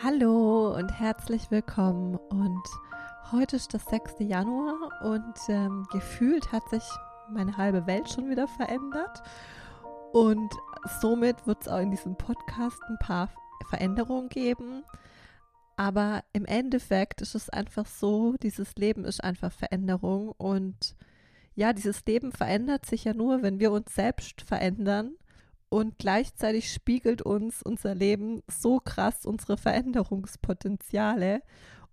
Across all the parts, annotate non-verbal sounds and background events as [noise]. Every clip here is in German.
Hallo und herzlich willkommen. Und heute ist das 6. Januar und ähm, gefühlt hat sich meine halbe Welt schon wieder verändert. Und somit wird es auch in diesem Podcast ein paar Veränderungen geben. Aber im Endeffekt ist es einfach so, dieses Leben ist einfach Veränderung. Und ja, dieses Leben verändert sich ja nur, wenn wir uns selbst verändern und gleichzeitig spiegelt uns unser Leben so krass unsere Veränderungspotenziale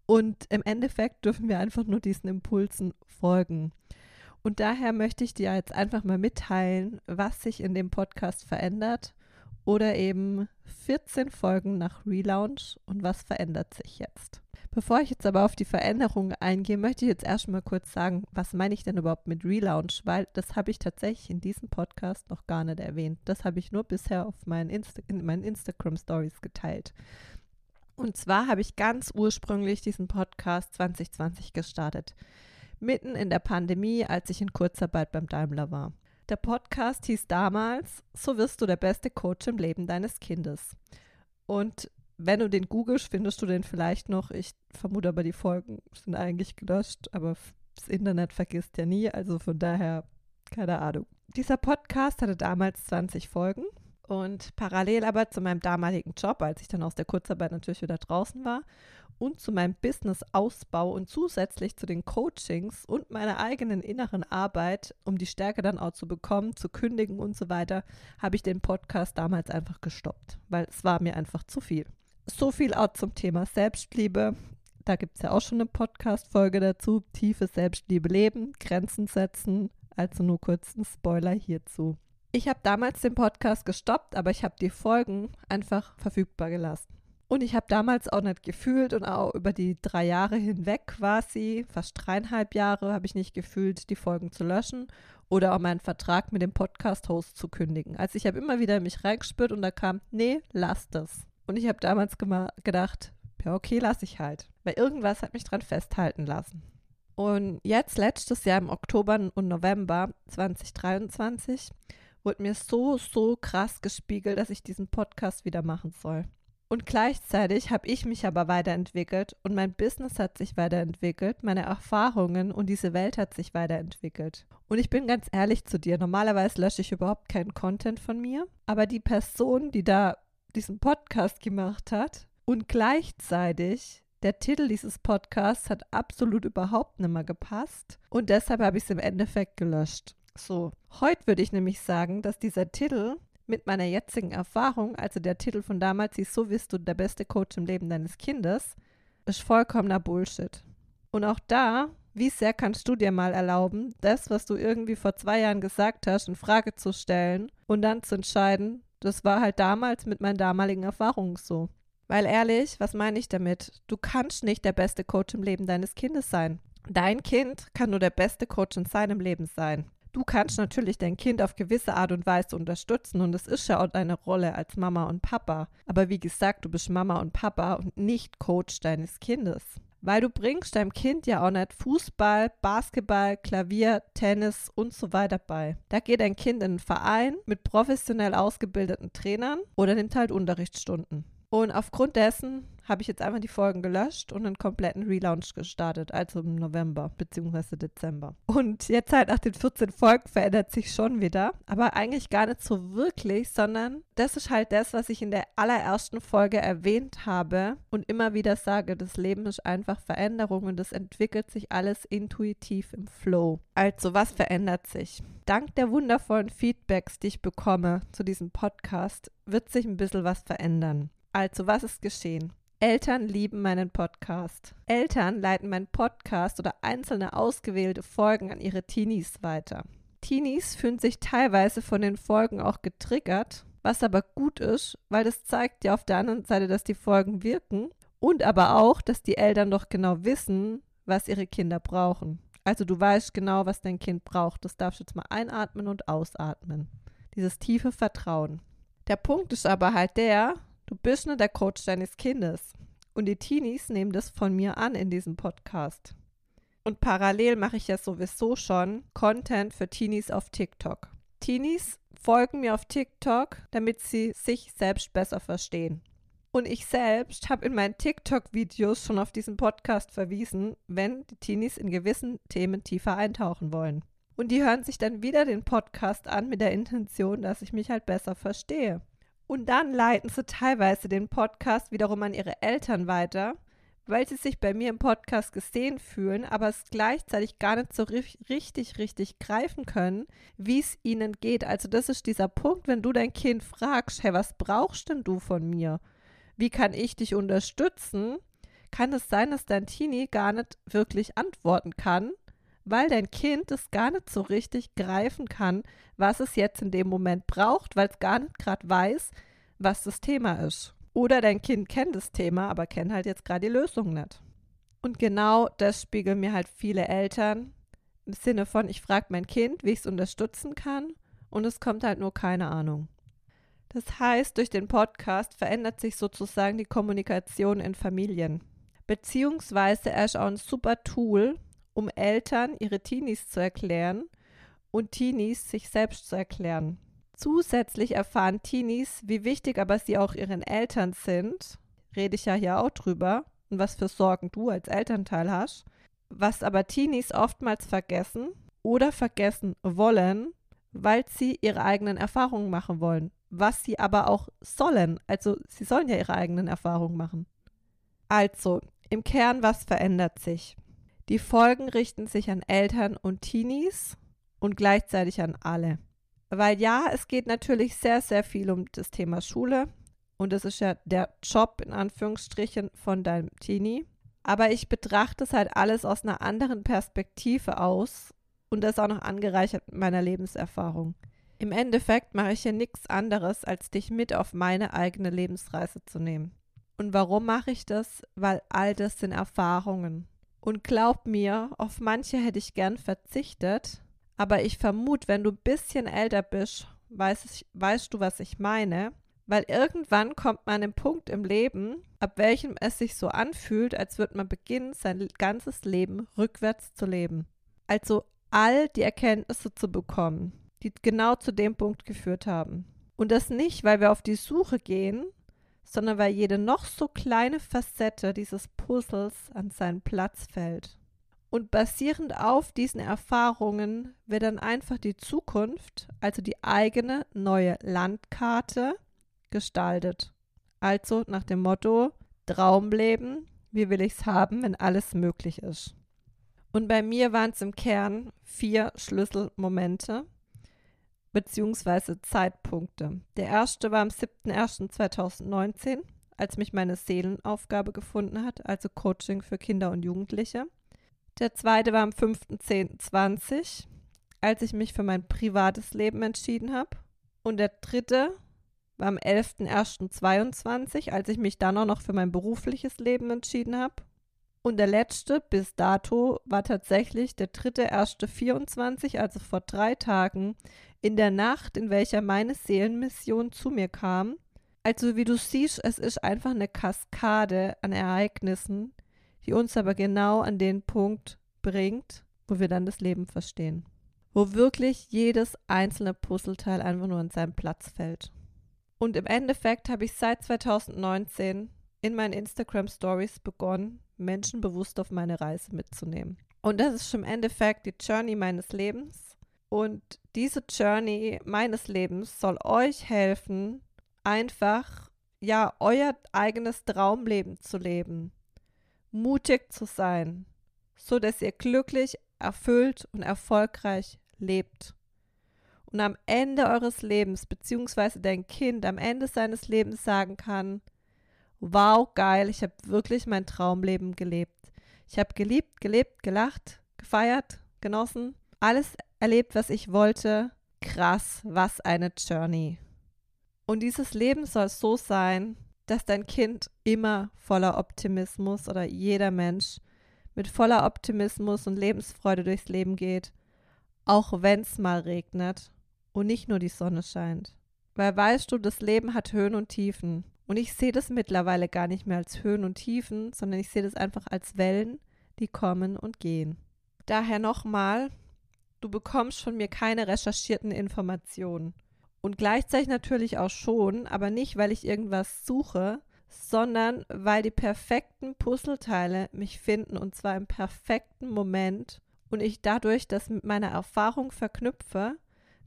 und im Endeffekt dürfen wir einfach nur diesen Impulsen folgen. Und daher möchte ich dir jetzt einfach mal mitteilen, was sich in dem Podcast verändert oder eben 14 Folgen nach Relaunch und was verändert sich jetzt. Bevor ich jetzt aber auf die Veränderungen eingehe, möchte ich jetzt erstmal kurz sagen, was meine ich denn überhaupt mit Relaunch, weil das habe ich tatsächlich in diesem Podcast noch gar nicht erwähnt. Das habe ich nur bisher auf meinen, Insta in meinen Instagram Stories geteilt. Und zwar habe ich ganz ursprünglich diesen Podcast 2020 gestartet. Mitten in der Pandemie, als ich in Kurzarbeit beim Daimler war. Der Podcast hieß damals, so wirst du der beste Coach im Leben deines Kindes. Und wenn du den googelst, findest du den vielleicht noch. Ich vermute aber, die Folgen sind eigentlich gelöscht, aber das Internet vergisst ja nie, also von daher keine Ahnung. Dieser Podcast hatte damals 20 Folgen und parallel aber zu meinem damaligen Job, als ich dann aus der Kurzarbeit natürlich wieder draußen war, und zu meinem Business-Ausbau und zusätzlich zu den Coachings und meiner eigenen inneren Arbeit, um die Stärke dann auch zu bekommen, zu kündigen und so weiter, habe ich den Podcast damals einfach gestoppt, weil es war mir einfach zu viel. So viel auch zum Thema Selbstliebe. Da gibt es ja auch schon eine Podcast-Folge dazu. Tiefe Selbstliebe leben, Grenzen setzen. Also nur kurz ein Spoiler hierzu. Ich habe damals den Podcast gestoppt, aber ich habe die Folgen einfach verfügbar gelassen. Und ich habe damals auch nicht gefühlt und auch über die drei Jahre hinweg quasi, fast dreieinhalb Jahre, habe ich nicht gefühlt, die Folgen zu löschen oder auch meinen Vertrag mit dem Podcast-Host zu kündigen. Also ich habe immer wieder mich reingespürt und da kam, nee, lass das. Und ich habe damals gedacht, ja, okay, lasse ich halt. Weil irgendwas hat mich dran festhalten lassen. Und jetzt, letztes Jahr im Oktober und November 2023, wurde mir so, so krass gespiegelt, dass ich diesen Podcast wieder machen soll. Und gleichzeitig habe ich mich aber weiterentwickelt und mein Business hat sich weiterentwickelt, meine Erfahrungen und diese Welt hat sich weiterentwickelt. Und ich bin ganz ehrlich zu dir, normalerweise lösche ich überhaupt keinen Content von mir, aber die Person, die da diesen Podcast gemacht hat und gleichzeitig der Titel dieses Podcasts hat absolut überhaupt nicht mehr gepasst und deshalb habe ich es im Endeffekt gelöscht. So, heute würde ich nämlich sagen, dass dieser Titel mit meiner jetzigen Erfahrung, also der Titel von damals hieß So bist du der beste Coach im Leben deines Kindes, ist vollkommener Bullshit. Und auch da, wie sehr kannst du dir mal erlauben, das, was du irgendwie vor zwei Jahren gesagt hast, in Frage zu stellen und dann zu entscheiden, das war halt damals mit meinen damaligen Erfahrungen so. Weil ehrlich, was meine ich damit? Du kannst nicht der beste Coach im Leben deines Kindes sein. Dein Kind kann nur der beste Coach in seinem Leben sein. Du kannst natürlich dein Kind auf gewisse Art und Weise unterstützen und es ist ja auch deine Rolle als Mama und Papa. Aber wie gesagt, du bist Mama und Papa und nicht Coach deines Kindes. Weil du bringst deinem Kind ja auch nicht Fußball, Basketball, Klavier, Tennis und so weiter bei. Da geht dein Kind in einen Verein mit professionell ausgebildeten Trainern oder nimmt halt Unterrichtsstunden. Und aufgrund dessen habe ich jetzt einfach die Folgen gelöscht und einen kompletten Relaunch gestartet, also im November bzw. Dezember. Und jetzt halt nach den 14 Folgen verändert sich schon wieder, aber eigentlich gar nicht so wirklich, sondern das ist halt das, was ich in der allerersten Folge erwähnt habe und immer wieder sage, das Leben ist einfach Veränderung und es entwickelt sich alles intuitiv im Flow. Also was verändert sich? Dank der wundervollen Feedbacks, die ich bekomme zu diesem Podcast, wird sich ein bisschen was verändern. Also, was ist geschehen? Eltern lieben meinen Podcast. Eltern leiten meinen Podcast oder einzelne ausgewählte Folgen an ihre Teenies weiter. Teenies fühlen sich teilweise von den Folgen auch getriggert, was aber gut ist, weil das zeigt ja auf der anderen Seite, dass die Folgen wirken und aber auch, dass die Eltern doch genau wissen, was ihre Kinder brauchen. Also du weißt genau, was dein Kind braucht. Das darfst du jetzt mal einatmen und ausatmen. Dieses tiefe Vertrauen. Der Punkt ist aber halt der, Du bist nur der Coach deines Kindes. Und die Teenies nehmen das von mir an in diesem Podcast. Und parallel mache ich ja sowieso schon Content für Teenies auf TikTok. Teenies folgen mir auf TikTok, damit sie sich selbst besser verstehen. Und ich selbst habe in meinen TikTok-Videos schon auf diesen Podcast verwiesen, wenn die Teenies in gewissen Themen tiefer eintauchen wollen. Und die hören sich dann wieder den Podcast an mit der Intention, dass ich mich halt besser verstehe. Und dann leiten sie teilweise den Podcast wiederum an ihre Eltern weiter, weil sie sich bei mir im Podcast gesehen fühlen, aber es gleichzeitig gar nicht so richtig, richtig greifen können, wie es ihnen geht. Also das ist dieser Punkt, wenn du dein Kind fragst, hey, was brauchst denn du von mir? wie kann ich dich unterstützen, kann es sein, dass dein Teenie gar nicht wirklich antworten kann, weil dein Kind es gar nicht so richtig greifen kann, was es jetzt in dem Moment braucht, weil es gar nicht gerade weiß, was das Thema ist. Oder dein Kind kennt das Thema, aber kennt halt jetzt gerade die Lösung nicht. Und genau das spiegeln mir halt viele Eltern im Sinne von, ich frage mein Kind, wie ich es unterstützen kann und es kommt halt nur keine Ahnung. Das heißt, durch den Podcast verändert sich sozusagen die Kommunikation in Familien. Beziehungsweise er ist auch ein super Tool, um Eltern ihre Teenies zu erklären und Teenies sich selbst zu erklären. Zusätzlich erfahren Teenies, wie wichtig aber sie auch ihren Eltern sind, rede ich ja hier auch drüber, und was für Sorgen du als Elternteil hast, was aber Teenies oftmals vergessen oder vergessen wollen, weil sie ihre eigenen Erfahrungen machen wollen was sie aber auch sollen. Also sie sollen ja ihre eigenen Erfahrungen machen. Also, im Kern, was verändert sich? Die Folgen richten sich an Eltern und Teenies und gleichzeitig an alle. Weil ja, es geht natürlich sehr, sehr viel um das Thema Schule und das ist ja der Job in Anführungsstrichen von deinem Teenie. Aber ich betrachte es halt alles aus einer anderen Perspektive aus und das auch noch angereichert mit meiner Lebenserfahrung. Im Endeffekt mache ich hier nichts anderes, als dich mit auf meine eigene Lebensreise zu nehmen. Und warum mache ich das? Weil all das sind Erfahrungen. Und glaub mir, auf manche hätte ich gern verzichtet, aber ich vermute, wenn du ein bisschen älter bist, weißt, weißt du, was ich meine. Weil irgendwann kommt man an einen Punkt im Leben, ab welchem es sich so anfühlt, als würde man beginnen, sein ganzes Leben rückwärts zu leben. Also all die Erkenntnisse zu bekommen, die genau zu dem Punkt geführt haben. Und das nicht, weil wir auf die Suche gehen, sondern weil jede noch so kleine Facette dieses Puzzles an seinen Platz fällt. Und basierend auf diesen Erfahrungen wird dann einfach die Zukunft, also die eigene neue Landkarte, gestaltet. Also nach dem Motto Traumleben, wie will ich's haben, wenn alles möglich ist. Und bei mir waren es im Kern vier Schlüsselmomente, beziehungsweise Zeitpunkte. Der erste war am 7.01.2019, als mich meine Seelenaufgabe gefunden hat, also Coaching für Kinder und Jugendliche. Der zweite war am 5.10.20, als ich mich für mein privates Leben entschieden habe. Und der dritte war am 11.01.22, als ich mich dann auch noch für mein berufliches Leben entschieden habe. Und der letzte bis dato war tatsächlich der dritte erste 24, also vor drei Tagen, in der Nacht, in welcher meine Seelenmission zu mir kam. Also wie du siehst, es ist einfach eine Kaskade an Ereignissen, die uns aber genau an den Punkt bringt, wo wir dann das Leben verstehen. Wo wirklich jedes einzelne Puzzleteil einfach nur an seinen Platz fällt. Und im Endeffekt habe ich seit 2019 in meinen Instagram Stories begonnen, Menschen bewusst auf meine Reise mitzunehmen. Und das ist im Endeffekt die Journey meines Lebens. Und diese Journey meines Lebens soll euch helfen, einfach ja euer eigenes Traumleben zu leben, mutig zu sein, so dass ihr glücklich, erfüllt und erfolgreich lebt. Und am Ende eures Lebens, beziehungsweise dein Kind am Ende seines Lebens sagen kann, wow, geil, ich habe wirklich mein Traumleben gelebt. Ich habe geliebt, gelebt, gelacht, gefeiert, genossen, alles erlebt, was ich wollte. Krass, was eine Journey. Und dieses Leben soll so sein, dass dein Kind immer voller Optimismus oder jeder Mensch mit voller Optimismus und Lebensfreude durchs Leben geht, auch wenn es mal regnet und nicht nur die Sonne scheint. Weil weißt du, das Leben hat Höhen und Tiefen. Und ich sehe das mittlerweile gar nicht mehr als Höhen und Tiefen, sondern ich sehe das einfach als Wellen, die kommen und gehen. Daher nochmal, du bekommst von mir keine recherchierten Informationen. Und gleichzeitig natürlich auch schon, aber nicht, weil ich irgendwas suche, sondern weil die perfekten Puzzleteile mich finden und zwar im perfekten Moment und ich dadurch das mit meiner Erfahrung verknüpfe,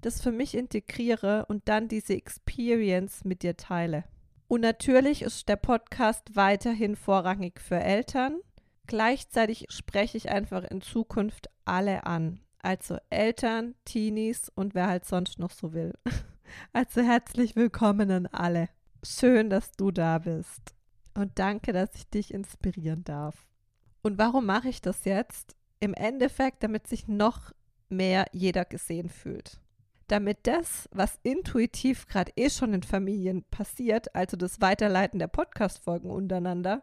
das für mich integriere und dann diese Experience mit dir teile. Und natürlich ist der Podcast weiterhin vorrangig für Eltern. Gleichzeitig spreche ich einfach in Zukunft alle an. Also Eltern, Teenies und wer halt sonst noch so will. [laughs] Also herzlich willkommen an alle. Schön, dass du da bist. Und danke, dass ich dich inspirieren darf. Und warum mache ich das jetzt? Im Endeffekt, damit sich noch mehr jeder gesehen fühlt damit das, was intuitiv gerade eh schon in Familien passiert, also das Weiterleiten der Podcast-Folgen untereinander,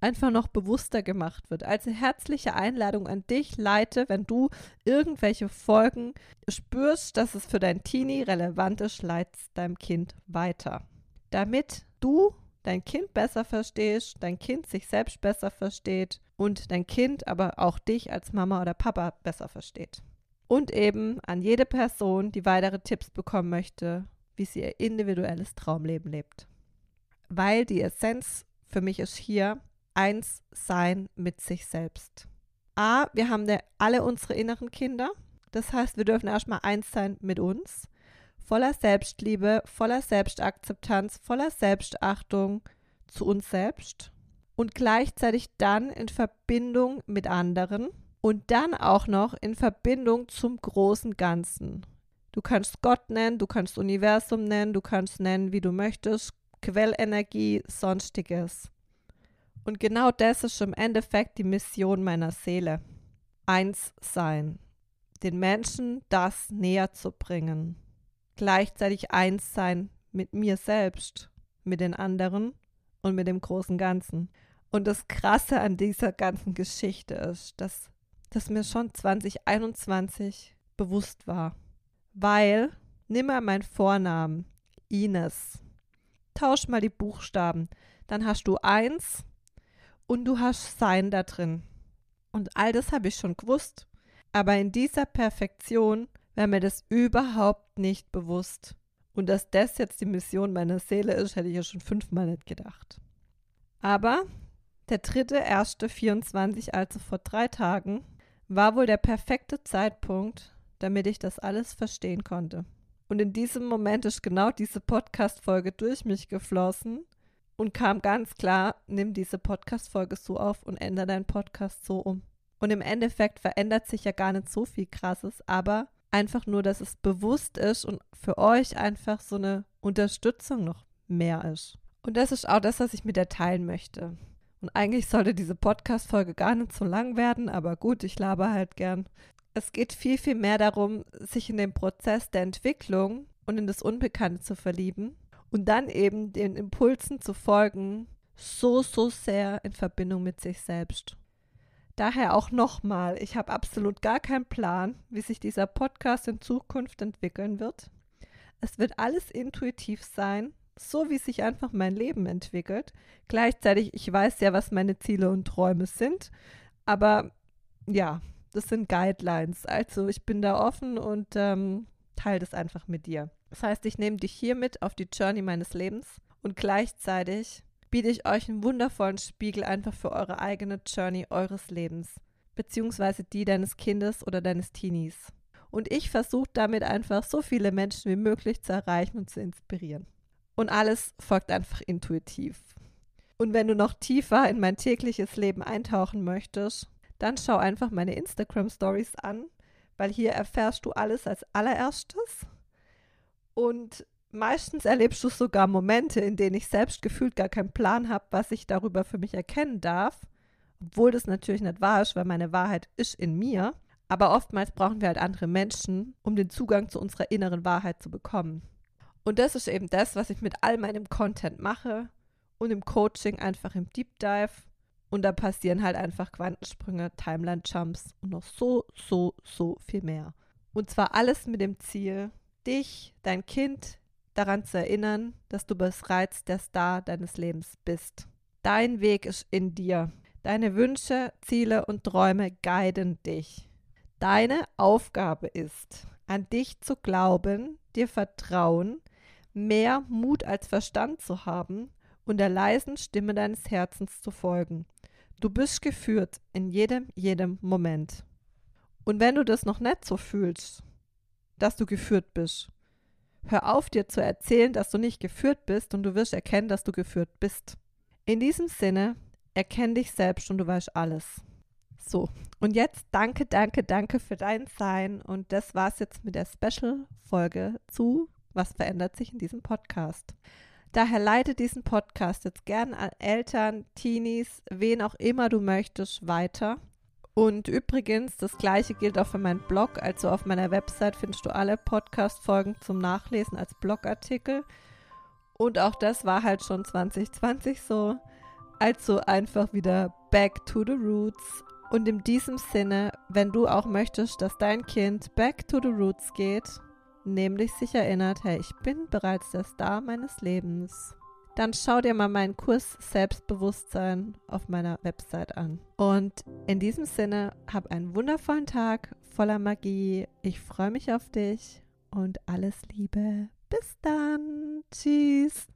einfach noch bewusster gemacht wird. Also herzliche Einladung an dich, leite, wenn du irgendwelche Folgen spürst, dass es für dein Teenie relevant ist, leitest deinem Kind weiter. Damit du dein Kind besser verstehst, dein Kind sich selbst besser versteht und dein Kind aber auch dich als Mama oder Papa besser versteht und eben an jede Person, die weitere Tipps bekommen möchte, wie sie ihr individuelles Traumleben lebt. Weil die Essenz für mich ist hier eins sein mit sich selbst. A, wir haben ne, alle unsere inneren Kinder. Das heißt, wir dürfen erstmal eins sein mit uns. Voller Selbstliebe, voller Selbstakzeptanz, voller Selbstachtung zu uns selbst. Und gleichzeitig dann in Verbindung mit anderen und dann auch noch in Verbindung zum großen Ganzen. Du kannst Gott nennen, du kannst Universum nennen, du kannst nennen, wie du möchtest, Quellenergie, sonstiges. Und genau das ist im Endeffekt die Mission meiner Seele. Eins sein, den Menschen das näher zu bringen. Gleichzeitig eins sein mit mir selbst, mit den anderen und mit dem großen Ganzen. Und das Krasse an dieser ganzen Geschichte ist, dass das mir schon 2021 bewusst war. Weil, nimm mal meinen Vornamen, Ines. Tausch mal die Buchstaben. Dann hast du eins und du hast sein da drin. Und all das habe ich schon gewusst. Aber in dieser Perfektion wäre mir das überhaupt nicht bewusst. Und dass das jetzt die Mission meiner Seele ist, hätte ich ja schon fünfmal nicht gedacht. Aber der dritte, erste 24, also vor drei Tagen, war wohl der perfekte Zeitpunkt, damit ich das alles verstehen konnte. Und in diesem Moment ist genau diese Podcast-Folge durch mich geflossen und kam ganz klar, nimm diese Podcast-Folge so auf und ändere deinen Podcast so um. Und im Endeffekt verändert sich ja gar nicht so viel Krasses, aber einfach nur, dass es bewusst ist und für euch einfach so eine Unterstützung noch mehr ist. Und das ist auch das, was ich mit dir teilen möchte. Und eigentlich sollte diese Podcast-Folge gar nicht so lang werden, aber gut, ich laber halt gern. Es geht viel, viel mehr darum, sich in den Prozess der Entwicklung und in das Unbekannte zu verlieben und dann eben den Impulsen zu folgen, so, so sehr in Verbindung mit sich selbst. Daher auch nochmal, ich habe absolut gar keinen Plan, wie sich dieser Podcast in Zukunft entwickeln wird. Es wird alles intuitiv sein so wie sich einfach mein Leben entwickelt. Gleichzeitig, ich weiß ja, was meine Ziele und Träume sind, aber ja, das sind Guidelines. Also ich bin da offen und ähm, teile das einfach mit dir. Das heißt, ich nehme dich hier mit auf die Journey meines Lebens und gleichzeitig biete ich euch einen wundervollen Spiegel einfach für eure eigene Journey eures Lebens, beziehungsweise die deines Kindes oder deines Teenies. Und ich versuche damit einfach so viele Menschen wie möglich zu erreichen und zu inspirieren. Und alles folgt einfach intuitiv. Und wenn du noch tiefer in mein tägliches Leben eintauchen möchtest, dann schau einfach meine Instagram Stories an, weil hier erfährst du alles als allererstes. Und meistens erlebst du sogar Momente, in denen ich selbst gefühlt gar keinen Plan habe, was ich darüber für mich erkennen darf, obwohl das natürlich nicht wahr ist, weil meine Wahrheit ist in mir. Aber oftmals brauchen wir halt andere Menschen, um den Zugang zu unserer inneren Wahrheit zu bekommen. Und das ist eben das, was ich mit all meinem Content mache und im Coaching einfach im Deep Dive. Und da passieren halt einfach Quantensprünge, Timeline-Jumps und noch so, so, so viel mehr. Und zwar alles mit dem Ziel, dich, dein Kind daran zu erinnern, dass du bereits der Star deines Lebens bist. Dein Weg ist in dir. Deine Wünsche, Ziele und Träume guiden dich. Deine Aufgabe ist, an dich zu glauben, dir vertrauen, mehr Mut als Verstand zu haben und der leisen Stimme deines Herzens zu folgen. Du bist geführt in jedem, jedem Moment. Und wenn du das noch nicht so fühlst, dass du geführt bist, hör auf dir zu erzählen, dass du nicht geführt bist und du wirst erkennen, dass du geführt bist. In diesem Sinne, erkenn dich selbst und du weißt alles. So, und jetzt danke, danke, danke für dein Sein. Und das war's jetzt mit der Special-Folge zu Was verändert sich in diesem Podcast. Daher leite diesen Podcast jetzt gern an Eltern, Teenies, wen auch immer du möchtest, weiter. Und übrigens, das gleiche gilt auch für meinen Blog. Also auf meiner Website findest du alle Podcast-Folgen zum Nachlesen als Blogartikel. Und auch das war halt schon 2020 so. Also einfach wieder back to the roots. Und in diesem Sinne, wenn du auch möchtest, dass dein Kind back to the roots geht, nämlich sich erinnert, hey, ich bin bereits der Star meines Lebens, dann schau dir mal meinen Kurs Selbstbewusstsein auf meiner Website an. Und in diesem Sinne, hab einen wundervollen Tag voller Magie. Ich freue mich auf dich und alles Liebe. Bis dann. Tschüss.